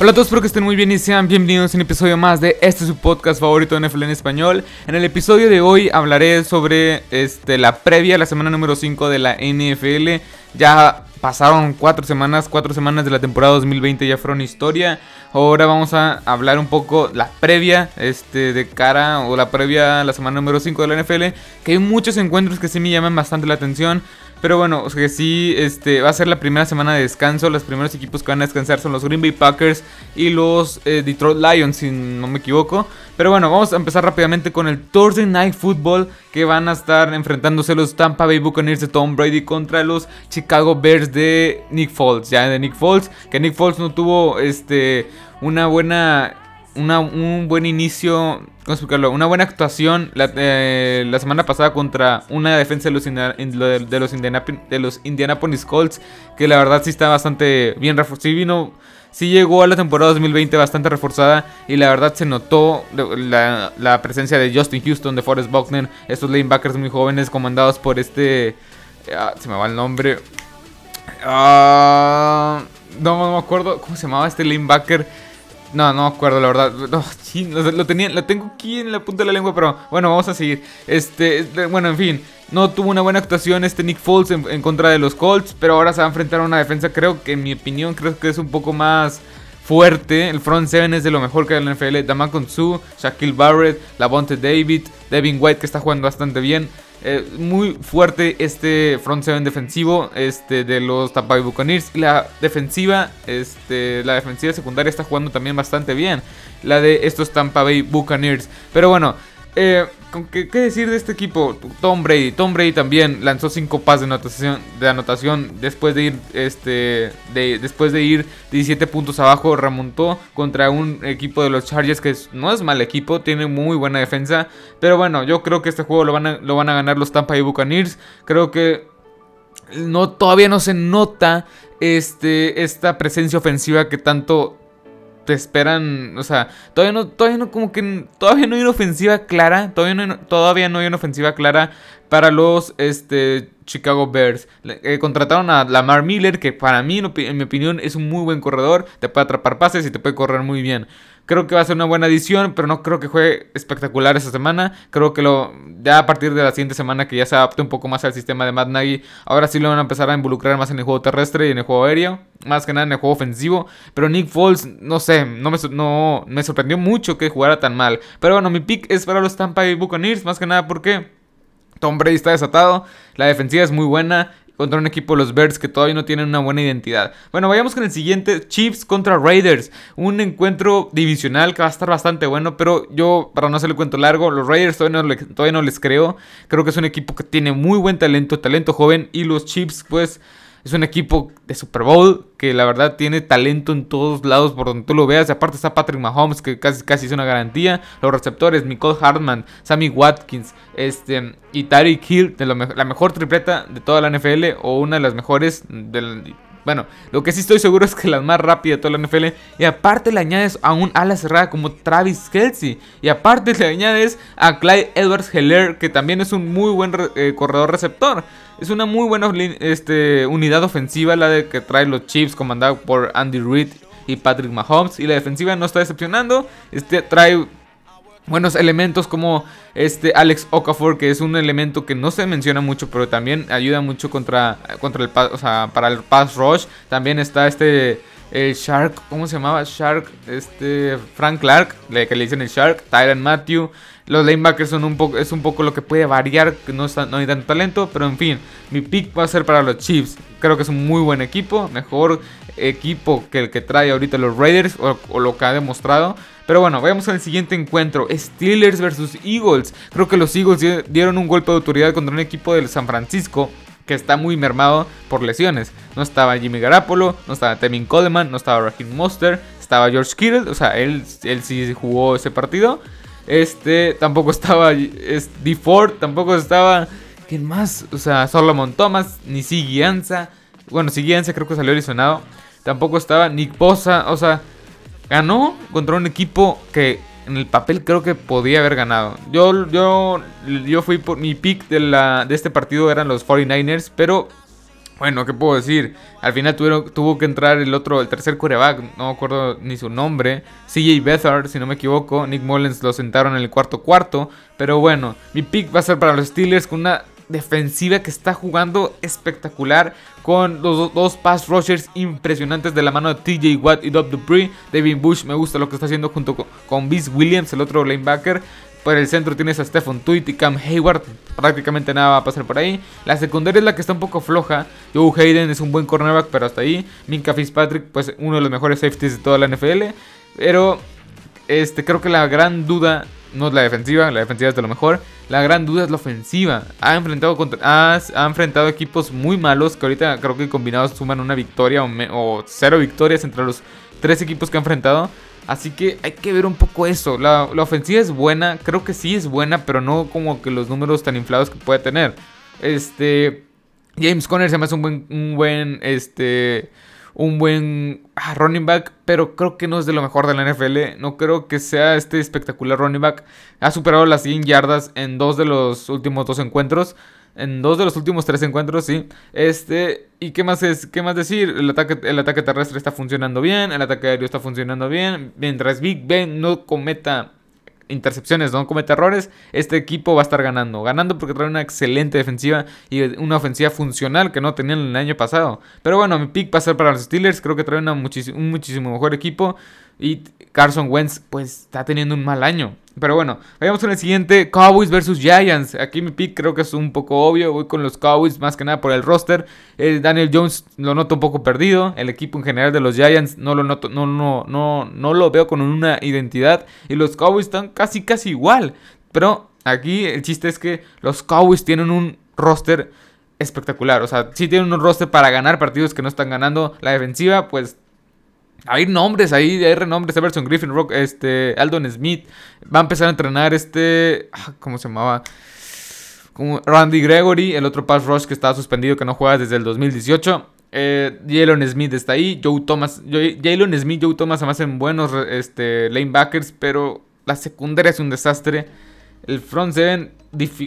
Hola a todos, espero que estén muy bien y sean bienvenidos a un episodio más de este su podcast favorito de NFL en español. En el episodio de hoy hablaré sobre este, la previa, la semana número 5 de la NFL. Ya pasaron 4 semanas, 4 semanas de la temporada 2020 ya fueron historia. Ahora vamos a hablar un poco la previa este, de cara o la previa a la semana número 5 de la NFL. Que hay muchos encuentros que sí me llaman bastante la atención. Pero bueno, o sea que sí, este, va a ser la primera semana de descanso. Los primeros equipos que van a descansar son los Green Bay Packers y los eh, Detroit Lions, si no me equivoco. Pero bueno, vamos a empezar rápidamente con el Thursday Night Football que van a estar enfrentándose los Tampa Bay Buccaneers de Tom Brady contra los Chicago Bears de Nick Foles. Ya de Nick Foles, que Nick Foles no tuvo este, una buena un buen inicio, ¿cómo explicarlo? Una buena actuación la, eh, semana pasada contra una defensa de los Indianapolis Colts, que la verdad sí está bastante bien reforzada. Sí vino, sí llegó a la temporada 2020 bastante reforzada y la verdad se notó la, la presencia de Justin Houston, de Forrest Buckner, estos lanebackers muy jóvenes comandados por este... Ah, se me va el nombre. Ah, no, no me acuerdo cómo se llamaba este lanebacker no, no acuerdo, la verdad. Lo, tenía, lo tengo aquí en la punta de la lengua, pero bueno, vamos a seguir. Este, bueno, en fin, no tuvo una buena actuación este Nick Foles en, contra de los Colts, pero ahora se va a enfrentar a una defensa, creo que en mi opinión, creo que es un poco más fuerte. El front seven es de lo mejor que hay en la NFL. Damon Su, Shaquille Barrett, Lavonte David, Devin White que está jugando bastante bien. Eh, muy fuerte este front seven defensivo este, de los Tampa Bay Buccaneers. La defensiva, este, la defensiva secundaria está jugando también bastante bien. La de estos Tampa Bay Buccaneers. Pero bueno, eh, ¿qué, decir de este equipo? Tom Brady. Tom Brady también lanzó 5 pases de anotación, de anotación después de ir este de, después de ir 17 puntos abajo. Remontó contra un equipo de los Chargers que no es mal equipo, tiene muy buena defensa. Pero bueno, yo creo que este juego lo van a, lo van a ganar los Tampa Bay Buccaneers. Creo que no, todavía no se nota este, esta presencia ofensiva que tanto te esperan, o sea, todavía no, todavía no, como que, todavía no hay una ofensiva clara, todavía no, todavía no hay una ofensiva clara para los, este, Chicago Bears. Eh, contrataron a Lamar Miller, que para mí, en mi opinión, es un muy buen corredor, te puede atrapar pases y te puede correr muy bien. Creo que va a ser una buena edición, pero no creo que juegue espectacular esta semana. Creo que lo ya a partir de la siguiente semana que ya se adapte un poco más al sistema de Matt Nagy, ahora sí lo van a empezar a involucrar más en el juego terrestre y en el juego aéreo, más que nada en el juego ofensivo. Pero Nick Foles, no sé, no me, sorprendió mucho que jugara tan mal. Pero bueno, mi pick es para los Tampa Bay Buccaneers, más que nada porque Tom Brady está desatado, la defensiva es muy buena contra un equipo de los Bears que todavía no tienen una buena identidad. Bueno, vayamos con el siguiente, Chiefs contra Raiders, un encuentro divisional que va a estar bastante bueno, pero yo, para no hacerle cuento largo, los Raiders todavía no, todavía no les creo, creo que es un equipo que tiene muy buen talento, talento joven, y los Chiefs pues es un equipo de Super Bowl que la verdad tiene talento en todos lados por donde tú lo veas. Aparte está Patrick Mahomes que casi, casi es una garantía. Los receptores, Nicole Hartman, Sammy Watkins este, y Tyreek Hill, de la mejor tripleta de toda la NFL o una de las mejores del, bueno, lo que sí estoy seguro es que la más rápida de toda la NFL. Y aparte le añades a un ala cerrada como Travis Kelsey. Y aparte le añades a Clyde Edwards Heller, que también es un muy buen eh, corredor receptor. Es una muy buena este, unidad ofensiva la de que trae los Chiefs, comandado por Andy Reid y Patrick Mahomes. Y la defensiva no está decepcionando. Este trae buenos elementos como este Alex Okafor, que es un elemento que no se menciona mucho, pero también ayuda mucho contra, contra el o para el pass rush. También está este el Shark, ¿cómo se llamaba? Shark, este Frank Clark, que le dicen el Shark, Tyron Matthew. Los lanebackers son un poco, es un poco lo que puede variar, que no, no hay tanto talento, pero en fin, mi pick va a ser para los Chiefs. Creo que es un muy buen equipo, mejor equipo que el que trae ahorita los Raiders o, lo que ha demostrado. Pero bueno, vayamos al siguiente encuentro. Steelers versus Eagles. Creo que los Eagles dieron un golpe de autoridad contra un equipo del San Francisco que está muy mermado por lesiones. No estaba Jimmy Garapolo, no estaba Tevin Coleman, no estaba Raheem Monster, estaba George Kittle, o sea, él, él sí jugó ese partido. Este, tampoco estaba es, D. Ford, tampoco estaba... ¿Quién más? O sea, Solomon Thomas, ni Siguianza. Bueno, Siguianza creo que salió lesionado. Tampoco estaba Nick Bosa. O sea, ganó contra un equipo que en el papel creo que podía haber ganado. Yo, yo, yo fui por mi pick de, la, de este partido eran los 49ers, pero Bueno, ¿qué puedo decir? Al final tuvo que entrar el otro, el tercer coreback, no me acuerdo ni su nombre, CJ Beathard, si no me equivoco. Nick Mullens lo sentaron en el cuarto cuarto. Pero bueno, mi pick va a ser para los Steelers con una defensiva que está jugando espectacular con los dos pass rushers impresionantes de la mano de TJ Watt y Dob Dupree. David Bush me gusta lo que está haciendo junto con, con Williams, el otro linebacker. Por el centro tienes a Stephen Tweet y Cam Hayward. Prácticamente nada va a pasar por ahí. La secundaria es la que está un poco floja. Joe Hayden es un buen cornerback, pero hasta ahí. Minka Fitzpatrick, pues uno de los mejores safeties de toda la NFL. Pero este, creo que la gran duda no es la defensiva, la defensiva es de lo mejor. La gran duda es la ofensiva. Ha enfrentado, contra, ha, enfrentado equipos muy malos que ahorita creo que combinados suman una victoria o, cero victorias entre los tres equipos que ha enfrentado. Así que hay que ver un poco eso. La, ofensiva es buena, creo que sí es buena, pero no como que los números tan inflados que puede tener. Este. James Conner se me hace un buen. Un buen. Este. Un buen ah, running back. Pero creo que no es de lo mejor de la NFL. No creo que sea este espectacular running back. Ha superado las 100 yardas en dos de los últimos dos encuentros en dos de los últimos tres encuentros, sí. Este, ¿y qué más es? ¿Qué más decir? El ataque, el ataque terrestre está funcionando bien, el ataque aéreo está funcionando bien. Mientras Big Ben no cometa intercepciones, no cometa errores, este equipo va a estar ganando. Ganando porque trae una excelente defensiva y una ofensiva funcional que no tenían el año pasado. Pero bueno, mi pick va a ser para los Steelers. Creo que trae un muchísimo mejor equipo. Y Carson Wentz, pues está teniendo un mal año. Pero bueno, vayamos con el siguiente: Cowboys versus Giants. Aquí mi pick creo que es un poco obvio. Voy con los Cowboys más que nada por el roster. Daniel Jones lo noto un poco perdido. El equipo en general de los Giants no lo noto, no, no, no, no lo veo con una identidad. Y los Cowboys están casi, casi igual. Pero aquí el chiste es que los Cowboys tienen un roster espectacular. O sea, sí tienen un roster para ganar partidos que no están ganando. La defensiva, pues hay nombres ahí, hay renombres, Everson Griffin, Rock, este, Aldon Smith. Va a empezar a entrenar este, ah, ¿cómo se llamaba? Como Randy Gregory, el otro pass rush que estaba suspendido, que no juega desde el 2018. Eh, Jalen Smith está ahí, Joe Thomas, Jalen Smith, Joe Thomas me hacen buenos este, lanebackers, pero la secundaria es un desastre. El front seven,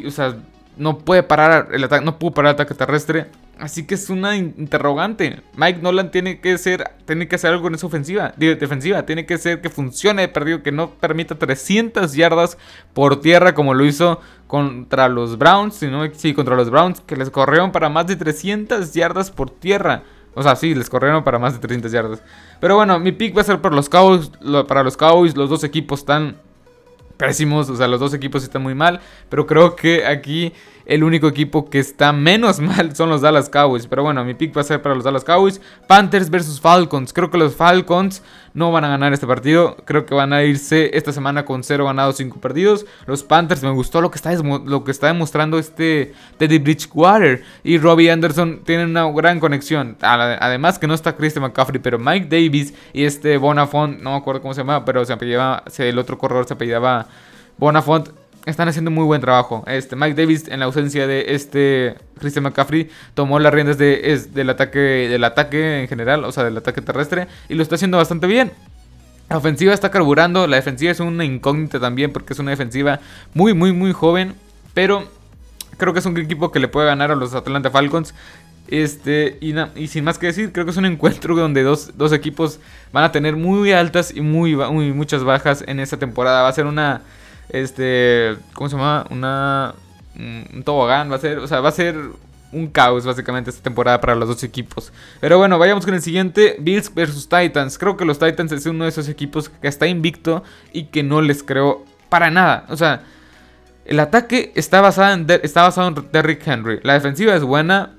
o sea, no puede parar el ataque, no pudo parar el ataque terrestre. Así que es una interrogante. Mike Nolan tiene que ser, tiene que hacer algo en esa ofensiva, defensiva. Tiene que ser que funcione de perdido, que no permita 300 yardas por tierra como lo hizo contra los Browns. Sino, sí, contra los Browns, que les corrieron para más de 300 yardas por tierra. O sea, sí, les corrieron para más de 300 yardas. Pero bueno, mi pick va a ser para los Cowboys. Para los Cowboys, los dos equipos están pésimos. O sea, los dos equipos están muy mal. Pero creo que aquí el único equipo que está menos mal son los Dallas Cowboys. Pero bueno, mi pick va a ser para los Dallas Cowboys. Panthers versus Falcons. Creo que los Falcons no van a ganar este partido. Creo que van a irse esta semana con 0 ganados, 5 perdidos. Los Panthers, me gustó lo que está, lo que está demostrando este Teddy Bridgewater. Y Robbie Anderson tienen una gran conexión. Además que no está Christian McCaffrey, pero Mike Davis y este Bonafont, no me acuerdo cómo se llama, pero se apellidaba, el otro corredor se apellidaba Bonafont están haciendo muy buen trabajo. Este, Mike Davis, en la ausencia de este Christian McCaffrey, tomó las riendas de, del, ataque, del ataque en general, o sea, del ataque terrestre, y lo está haciendo bastante bien. La ofensiva está carburando, la defensiva es una incógnita también porque es una defensiva muy, muy, muy joven, pero creo que es un equipo que le puede ganar a los Atlanta Falcons. Este, y, y, sin más que decir, creo que es un encuentro donde dos, dos equipos van a tener muy altas y muy, muy, muchas bajas en esta temporada. Va a ser una este, ¿cómo se llama? Una un tobogán, va a ser, o sea, va a ser un caos básicamente esta temporada para los dos equipos. Pero bueno, vayamos con el siguiente, Bills versus Titans. Creo que los Titans es uno de esos equipos que está invicto y que no les creo para nada. O sea, el ataque está basado en, está basado en Derrick Henry. La defensiva es buena,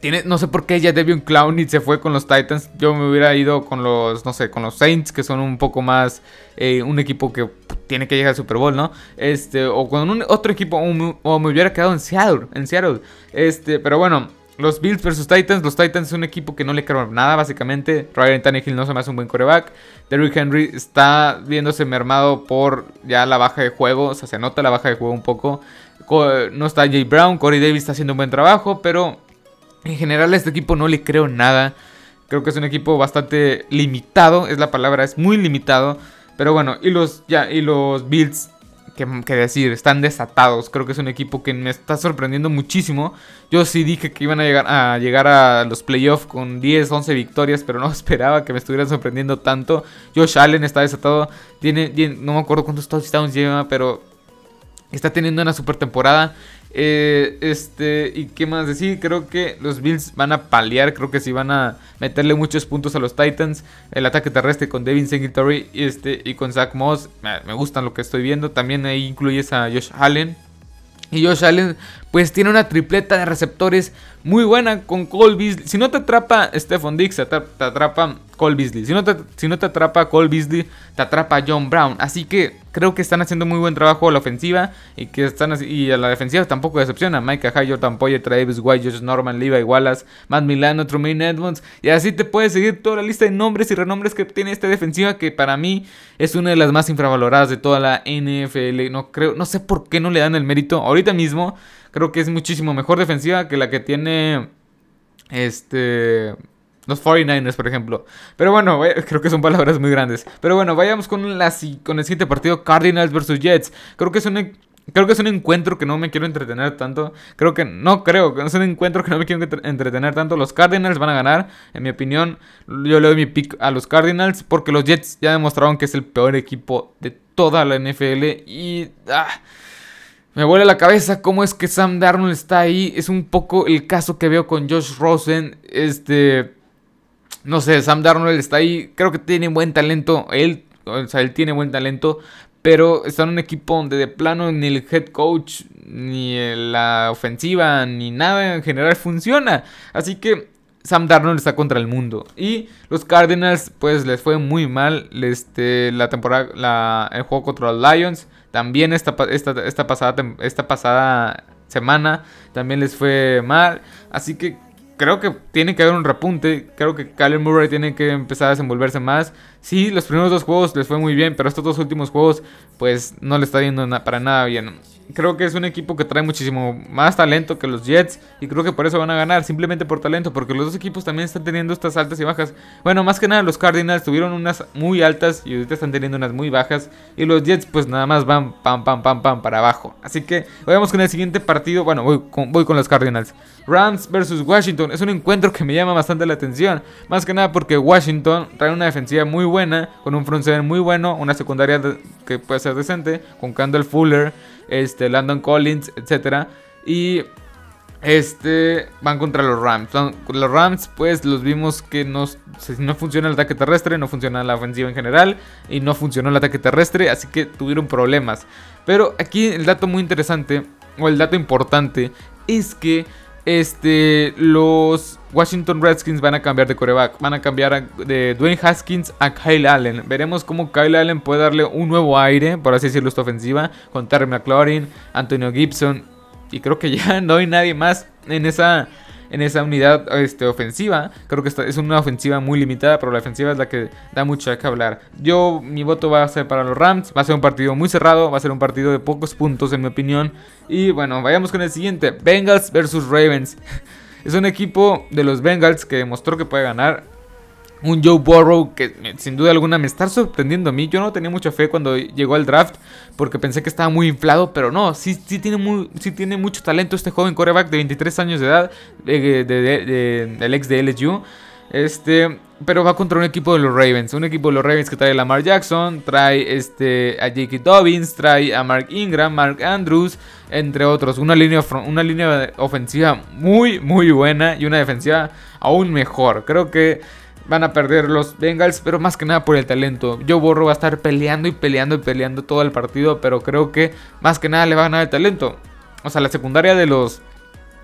tiene, no sé por qué ya Devion Clowney se fue con los Titans. Yo me hubiera ido con los, no sé, con los Saints, que son un poco más eh, un equipo que tiene que llegar al Super Bowl, ¿no? Este, o con un otro equipo, o me, hubiera quedado en Seattle, en Seattle. Este, pero bueno, los Bills versus Titans. Los Titans es un equipo que no le creo nada, básicamente. Ryan Tannehill no se me hace un buen coreback. Derrick Henry está viéndose mermado por ya la baja de juego. O sea, se nota la baja de juego un poco. No está Jay Brown. Corey Davis está haciendo un buen trabajo, pero en general a este equipo no le creo nada. Creo que es un equipo bastante limitado, es la palabra, es muy limitado. Pero bueno, y los, ya, y los Bills que, decir, están desatados. Creo que es un equipo que me está sorprendiendo muchísimo. Yo sí dije que iban a llegar a, llegar a los playoffs con 10, 11 victorias, pero no esperaba que me estuvieran sorprendiendo tanto. Josh Allen está desatado. Tiene, no me acuerdo cuántos touchdowns lleva, pero está teniendo una super temporada. Eh, este, y qué más decir, creo que los Bills van a paliar, creo que sí van a meterle muchos puntos a los Titans. El ataque terrestre con Devin Singletary y, este, y con Zach Moss, me, me gustan lo que estoy viendo. También ahí incluyes a Josh Allen. Y Josh Allen, pues tiene una tripleta de receptores muy buena con Cole Beasley. Si no te atrapa Stephon Dix, te, atrapa Cole Beasley. Si no, te, si no te atrapa Cole Beasley, te atrapa John Brown. Así que creo que están haciendo muy buen trabajo a la ofensiva y que están y a la defensiva tampoco decepciona. Micah Hyde, Jordan Poyer, Travis White, Josh Norman, Levi Wallace, Matt Milano, Trumaine Edmonds. Y así te puedes seguir toda la lista de nombres y renombres que tiene esta defensiva que para mí es una de las más infravaloradas de toda la NFL. No creo, no sé por qué no le dan el mérito ahorita mismo. Creo que es muchísimo mejor defensiva que la que tiene este los 49ers, por ejemplo. Pero bueno, creo que son palabras muy grandes. Pero bueno, vayamos con, la, con el siguiente partido, Cardinals versus Jets. Creo que es un Creo que es un encuentro que no me quiero entretener tanto. Creo que no creo que es un encuentro que no me quiero entretener tanto. Los Cardinals van a ganar, en mi opinión. Yo le doy mi pick a los Cardinals porque los Jets ya demostraron que es el peor equipo de toda la NFL y ah, me vuela la cabeza cómo es que Sam Darnold está ahí. Es un poco el caso que veo con Josh Rosen. Este. No sé, Sam Darnold está ahí. Creo que tiene buen talento. Él, o sea, él tiene buen talento. Pero está en un equipo donde de plano ni el head coach, ni la ofensiva, ni nada en general funciona. Así que Sam Darnold está contra el mundo. Y los Cardinals, pues les fue muy mal este, la temporada, el juego contra los Lions. También esta, esta, esta, pasada, esta pasada semana también les fue mal. Así que creo que tiene que haber un repunte. Creo que Kyler Murray tiene que empezar a desenvolverse más. Sí, los primeros dos juegos les fue muy bien, pero estos dos últimos juegos pues no le está yendo para nada bien creo que es un equipo que trae muchísimo más talento que los Jets y creo que por eso van a ganar, simplemente por talento, porque los dos equipos también están teniendo estas altas y bajas. Bueno, más que nada los Cardinals tuvieron unas muy altas y ahorita están teniendo unas muy bajas y los Jets pues nada más van pam pam pam pam para abajo. Así que vayamos con el siguiente partido, bueno, voy con, los Cardinals. Rams versus Washington es un encuentro que me llama bastante la atención, más que nada porque Washington trae una defensiva muy buena, con un front seven muy bueno, una secundaria que puede ser decente, con Candle Fuller este, Landon Collins, etc. Y este, van contra los Rams. Los Rams, pues los vimos que no, no funciona el ataque terrestre, no funciona la ofensiva en general y no funcionó el ataque terrestre, así que tuvieron problemas. Pero aquí el dato muy interesante, o el dato importante, es que este, los Washington Redskins van a cambiar de coreback. Van a cambiar de Dwayne Haskins a Kyle Allen. Veremos cómo Kyle Allen puede darle un nuevo aire, por así decirlo, esta ofensiva. Con Terry McLaurin, Antonio Gibson. Y creo que ya no hay nadie más en esa en esa unidad este, ofensiva. Creo que es una ofensiva muy limitada, pero la ofensiva es la que da mucho que hablar. Yo, mi voto va a ser para los Rams. Va a ser un partido muy cerrado, va a ser un partido de pocos puntos, en mi opinión. Y bueno, vayamos con el siguiente: Bengals versus Ravens. es un equipo de los Bengals que demostró que puede ganar un Joe Burrow que sin duda alguna me está sorprendiendo a mí. Yo no tenía mucha fe cuando llegó al draft porque pensé que estaba muy inflado, pero no, sí, tiene, muy, sí tiene mucho talento este joven coreback de 23 años de edad, del ex de LSU. Este, pero va contra un equipo de los Ravens, un equipo de los Ravens que trae a Lamar Jackson, trae este, a J.K. Dobbins, trae a Mark Ingram, Mark Andrews, entre otros. Una línea, una línea ofensiva muy, muy buena y una defensiva aún mejor. Creo que van a perder los Bengals, pero más que nada por el talento. Joe Burrow va a estar peleando y peleando y peleando todo el partido, pero creo que más que nada le va a ganar el talento. O sea, la secundaria de los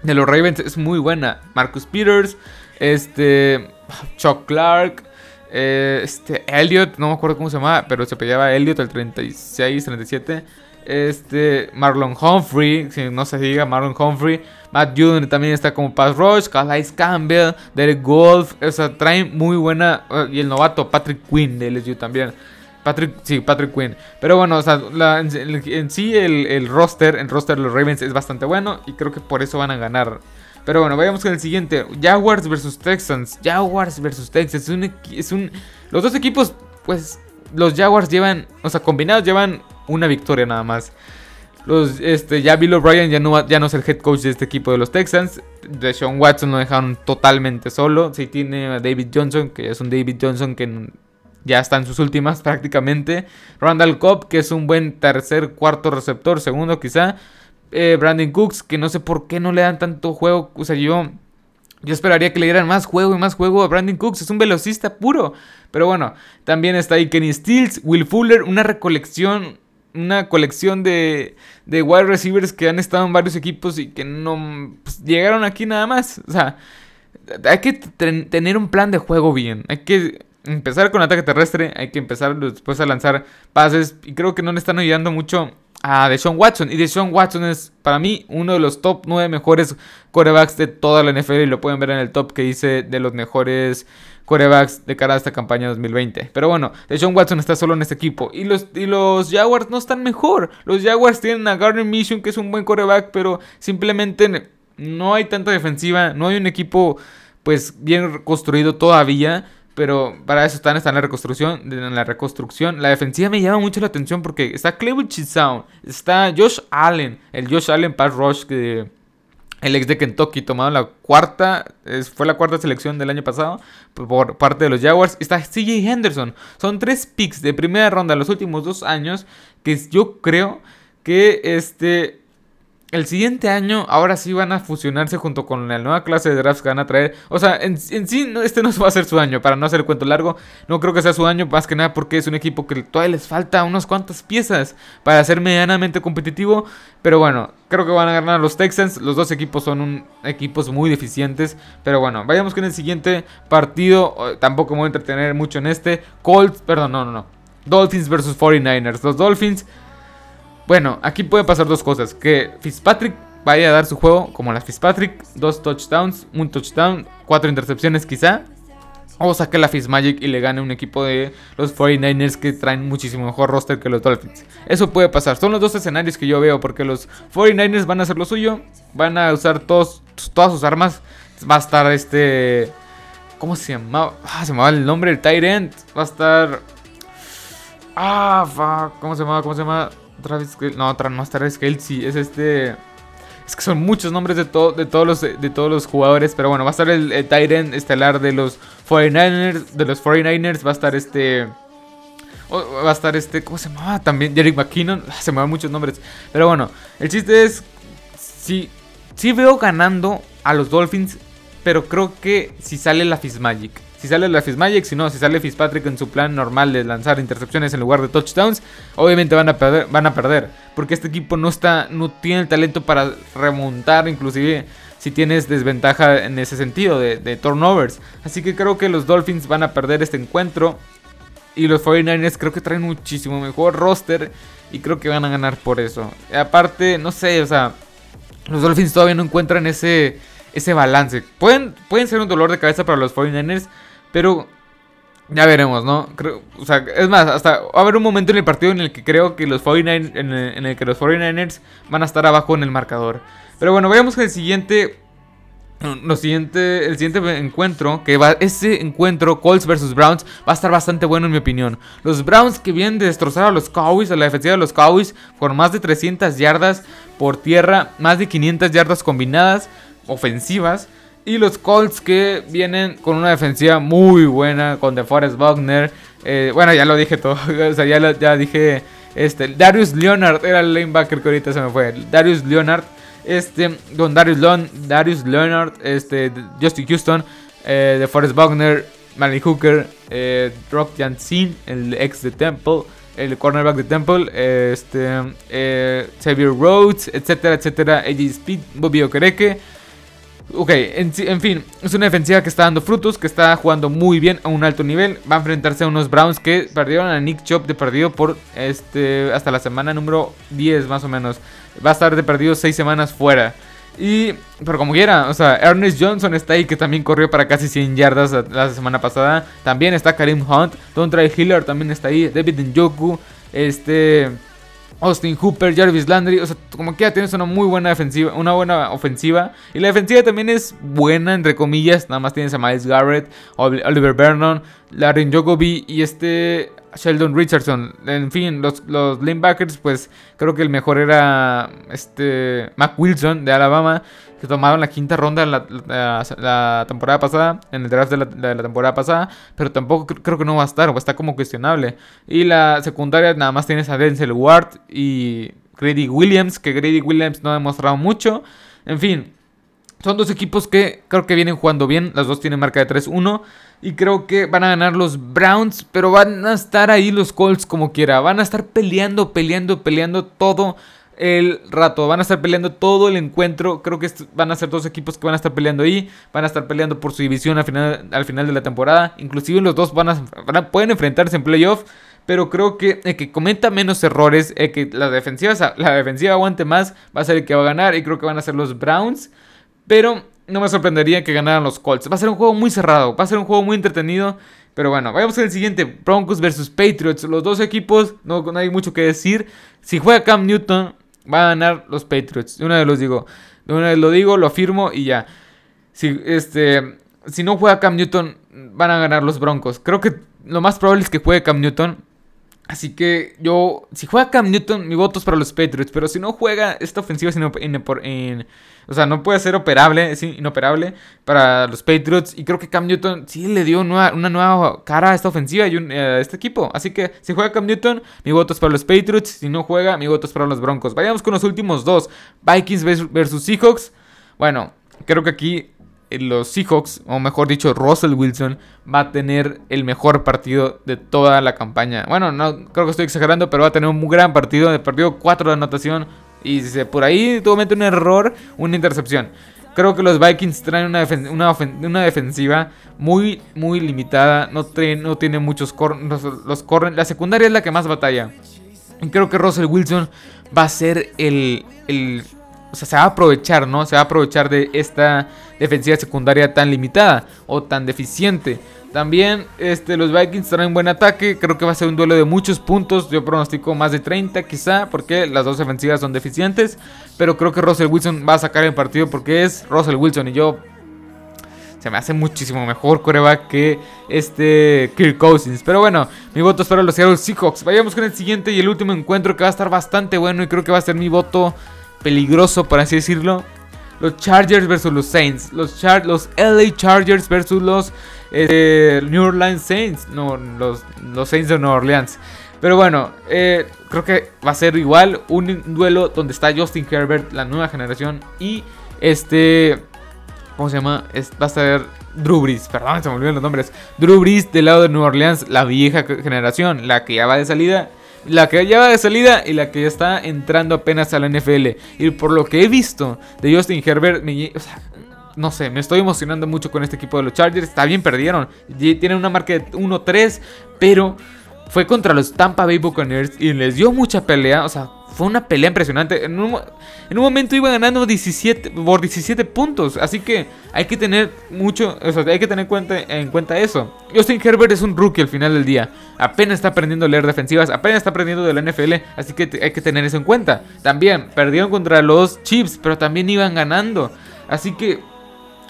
de los Ravens es muy buena. Marcus Peters, este Chuck Clark, eh, este Elliot, no me acuerdo cómo se llama, pero se peleaba Elliot el 36, 37. Este Marlon Humphrey, si no se diga Marlon Humphrey. Matt Judon también está como pass rush. Calais Campbell, Derek Golf. O sea, traen muy buena. Eh, y el novato Patrick Quinn de LSU también. Patrick, sí, Patrick Quinn. Pero bueno, o sea, en, sí el, roster, el roster de los Ravens es bastante bueno. Y creo que por eso van a ganar. Pero bueno, vayamos con el siguiente. Jaguars versus Texans. Jaguars versus Texans. Es un, es un, los dos equipos, pues, los Jaguars llevan, o sea, combinados llevan una victoria nada más. Los, este, ya Bill O'Brien ya no, ya no es el head coach de este equipo de los Texans. De Sean Watson lo dejaron totalmente solo. Sí tiene a David Johnson, que es un David Johnson que ya está en sus últimas prácticamente. Randall Cobb, que es un buen tercer, cuarto receptor, segundo quizá. Eh, Brandon Cooks, que no sé por qué no le dan tanto juego. O sea, yo, yo esperaría que le dieran más juego y más juego a Brandon Cooks. Es un velocista puro. Pero bueno, también está ahí Kenny Stills, Will Fuller, una recolección una colección de, de wide receivers que han estado en varios equipos y que no pues, llegaron aquí nada más. O sea, hay que tener un plan de juego bien. Hay que empezar con ataque terrestre, hay que empezar después a lanzar pases. Y creo que no le están ayudando mucho a Deshaun Watson. Y Deshaun Watson es para mí uno de los top 9 mejores corebacks de toda la NFL. Y lo pueden ver en el top que hice de los mejores corebacks de cara a esta campaña 2020. Pero bueno, Deshaun Watson está solo en este equipo. Y los, y los Jaguars no están mejor. Los Jaguars tienen a Gardner Mission, que es un buen coreback, pero simplemente no hay tanta defensiva. No hay un equipo pues bien construido todavía. Pero para eso están, en la reconstrucción. En la reconstrucción. La defensiva me llama mucho la atención porque está Cleveland Chisown. Está Josh Allen. El Josh Allen Pass Rush que el ex de Kentucky tomado la cuarta, fue la cuarta selección del año pasado por parte de los Jaguars. Está CJ Henderson. Son tres picks de primera ronda en los últimos dos años que yo creo que este el siguiente año ahora sí van a fusionarse junto con la nueva clase de drafts que van a traer. O sea, en, sí este no va a ser su año, para no hacer cuento largo. No creo que sea su año, más que nada porque es un equipo que todavía les falta unas cuantas piezas para ser medianamente competitivo. Pero bueno, creo que van a ganar los Texans. Los dos equipos son equipos muy deficientes. Pero bueno, vayamos con el siguiente partido. Tampoco me voy a entretener mucho en este. Colts, perdón, no, no, no. Dolphins versus 49ers. Los Dolphins bueno, aquí puede pasar dos cosas. Que Fitzpatrick vaya a dar su juego como las Fitzpatrick. Dos touchdowns, un touchdown, cuatro intercepciones quizá. O saque la Fitzmagic y le gane un equipo de los 49ers que traen muchísimo mejor roster que los Dolphins. Eso puede pasar. Son los dos escenarios que yo veo porque los 49ers van a hacer lo suyo. Van a usar todos, todas sus armas. Va a estar este... ¿Cómo se llamaba? Ah, se llamaba el nombre del Tyrant. Va a estar... Ah. ¿Cómo se llamaba? ¿Cómo se llama? Travis No, otra no es Travis Kelsey. Es este. Es que son muchos nombres de, de, todos los, de todos los jugadores. Pero bueno, va a estar el, Tyrant estelar de los 49ers. De los 49ers va a estar este. va a estar este. ¿Cómo se llama? También Jerry McKinnon. Se me van muchos nombres. Pero bueno, el chiste es. Sí, sí veo ganando a los Dolphins. Pero creo que si sale la Fitzmagic. Si sale la Fitzmagic, si no, si sale Fitzpatrick en su plan normal de lanzar intercepciones en lugar de touchdowns, obviamente van a perder, van a perder, porque este equipo no está no tiene el talento para remontar inclusive si tienes desventaja en ese sentido de, turnovers. Así que creo que los Dolphins van a perder este encuentro y los 49ers creo que traen muchísimo mejor roster y creo que van a ganar por eso. Aparte, no sé, o sea, los Dolphins todavía no encuentran ese ese balance. Pueden, pueden ser un dolor de cabeza para los 49ers, pero ya veremos, ¿no? o sea, es más, hasta va a haber un momento en el partido en el que creo que los 49ers, en el, que los 49ers van a estar abajo en el marcador. Pero bueno, vayamos con el siguiente lo siguiente, el siguiente encuentro, que va, ese encuentro, Colts vs Browns, va a estar bastante bueno en mi opinión. Los Browns que vienen de destrozar a los Cowboys, a la defensiva de los Cowboys, por más de 300 yardas por tierra, más de 500 yardas combinadas, ofensivas. Y los Colts que vienen con una defensiva muy buena con DeForest Wagner. Eh, bueno, ya lo dije todo. o sea, ya, ya dije. Este, Darius Leonard era el lanebacker que ahorita se me fue. Darius Leonard. Este, con Darius, Darius Leonard. Este, Justin Houston. Eh, DeForest Wagner. Manny Hooker. Eh, Rock el ex de Temple. El cornerback de Temple. Este, eh, Xavier Rhodes. Etcétera, etcétera. AJ Speed. Bobby Okereke. Ok, en, fin, es una defensiva que está dando frutos, que está jugando muy bien a un alto nivel. Va a enfrentarse a unos Browns que perdieron a Nick Chop de perdido por este hasta la semana número 10 más o menos. Va a estar de perdido 6 semanas fuera. Y, pero como quiera, o sea, Ernest Johnson está ahí que también corrió para casi 100 yardas la semana pasada. También está Karim Hunt, Dontre Hiller también está ahí, David Njoku, este... Austin Hooper, Jarvis Landry, o sea, como que ya tienes una muy buena defensiva, una buena ofensiva. Y la defensiva también es buena, entre comillas. Nada más tienes a Miles Garrett, Oliver Vernon, Larry Jogobi y este Sheldon Richardson. En fin, los, los linebackers, pues creo que el mejor era este Mac Wilson de Alabama, que tomaron la quinta ronda la, la, temporada pasada, en el draft de la, temporada pasada, pero tampoco creo que no va a estar, o está como cuestionable. Y la secundaria nada más tienes a Denzel Ward y Grady Williams, que Grady Williams no ha demostrado mucho. En fin, son dos equipos que creo que vienen jugando bien. Las dos tienen marca de 3-1. Y creo que van a ganar los Browns. Pero van a estar ahí los Colts como quiera. Van a estar peleando, peleando, peleando todo el rato. Van a estar peleando todo el encuentro. Creo que van a ser dos equipos que van a estar peleando ahí. Van a estar peleando por su división al final, al final de la temporada. Inclusive los dos van a, pueden enfrentarse en playoff. Pero creo que el que cometa menos errores, el que la defensiva, la defensiva aguante más, va a ser el que va a ganar. Y creo que van a ser los Browns. Pero no me sorprendería que ganaran los Colts. Va a ser un juego muy cerrado, va a ser un juego muy entretenido. Pero bueno, vayamos al siguiente. Broncos versus Patriots. Los dos equipos, no, hay mucho que decir. Si juega Cam Newton, va a ganar los Patriots. De una vez los digo. Una vez lo digo, lo afirmo y ya. Si, este, si no juega Cam Newton, van a ganar los Broncos. Creo que lo más probable es que juegue Cam Newton. Así que yo, si juega Cam Newton, mi voto es para los Patriots. Pero si no juega esta ofensiva en, o sea, no puede ser operable, es inoperable para los Patriots. Y creo que Cam Newton sí le dio una, nueva cara a esta ofensiva y eh, a este equipo. Así que si juega Cam Newton, mi voto es para los Patriots. Si no juega, mi voto es para los Broncos. Vayamos con los últimos dos. Vikings versus Seahawks. Bueno, creo que aquí los Seahawks, o mejor dicho, Russell Wilson, va a tener el mejor partido de toda la campaña. Bueno, no creo que estoy exagerando, pero va a tener un gran partido. De partido 4 de anotación, y si por ahí tuvo un error, una intercepción. Creo que los Vikings traen una, una, defensiva muy, muy limitada. No, no tiene muchos los, los corren. La secundaria es la que más batalla. Y creo que Russell Wilson va a ser el, el. O sea, se va a aprovechar, ¿no? Se va a aprovechar de esta defensiva secundaria tan limitada o tan deficiente. También este, los Vikings traen buen ataque. Creo que va a ser un duelo de muchos puntos. Yo pronostico más de 30 quizá. Porque las dos ofensivas son deficientes. Pero creo que Russell Wilson va a sacar el partido. Porque es Russell Wilson. Y yo... Se me hace muchísimo mejor coreback que este Kirk Cousins. Pero bueno, mi voto es para los Seattle Seahawks. Vayamos con el siguiente y el último encuentro que va a estar bastante bueno. Y creo que va a ser mi voto peligroso, por así decirlo. Los Chargers versus los Saints. Los, los LA Chargers versus los eh, New Orleans Saints. No, los, los Saints de Nueva Orleans. Pero bueno, eh, creo que va a ser igual un duelo donde está Justin Herbert, la nueva generación. Y este... ¿Cómo se llama? va a ser Drew Brees, perdón, se me olvidan los nombres. Drew Brees del lado de New Orleans, la vieja generación, la que ya va de salida la que ya va de salida y la que ya está entrando apenas a la NFL. Y por lo que he visto de Justin Herbert, no sé, me estoy emocionando mucho con este equipo de los Chargers. Está bien, perdieron. Tienen una marca de 1-3, pero fue contra los Tampa Bay Buccaneers y les dio mucha pelea. O sea, fue una pelea impresionante. En un, momento iba ganando 17, por 17 puntos. Así que hay que tener mucho, o sea, hay que tener en cuenta eso. Justin Herbert es un rookie al final del día. Apenas está aprendiendo a leer defensivas, apenas está aprendiendo de la NFL. Así que hay que tener eso en cuenta. También perdieron contra los Chiefs, pero también iban ganando. Así que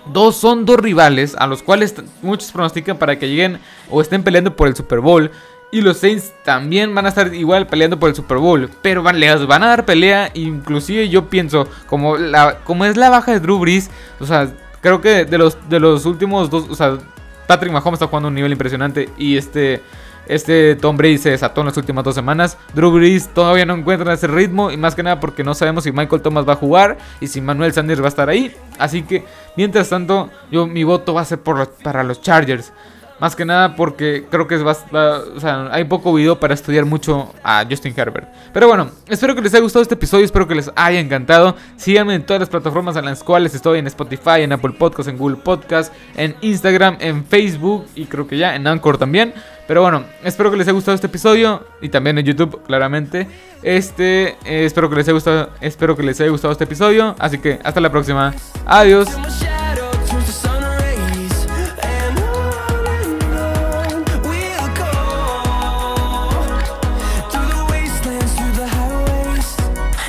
Dos son dos rivales a los cuales muchos pronostican para que lleguen o estén peleando por el Super Bowl. Y los Saints también van a estar igual peleando por el Super Bowl. Pero van, les van a dar pelea. Inclusive yo pienso, como, la, como es la baja de Drew Brees, o sea, creo que de los, de los últimos dos, o sea, Patrick Mahomes está jugando un nivel impresionante. Y este, este Tom Brady se desató en las últimas dos semanas. Drew Brees todavía no encuentra ese ritmo. Y más que nada porque no sabemos si Michael Thomas va a jugar. Y si Manuel Sanders va a estar ahí. Así que, mientras tanto, yo mi voto va a ser por, para los Chargers. Más que nada porque creo que es o sea, hay poco video para estudiar mucho a Justin Herbert. Pero bueno, espero que les haya gustado este episodio, espero que les haya encantado. Síganme en todas las plataformas en las cuales estoy, en Spotify, en Apple Podcasts, en Google Podcasts, en Instagram, en Facebook y creo que ya en Anchor también. Pero bueno, espero que les haya gustado este episodio y también en YouTube, claramente. Este, eh, espero que les haya gustado, espero que les haya gustado este episodio, así que hasta la próxima. Adiós.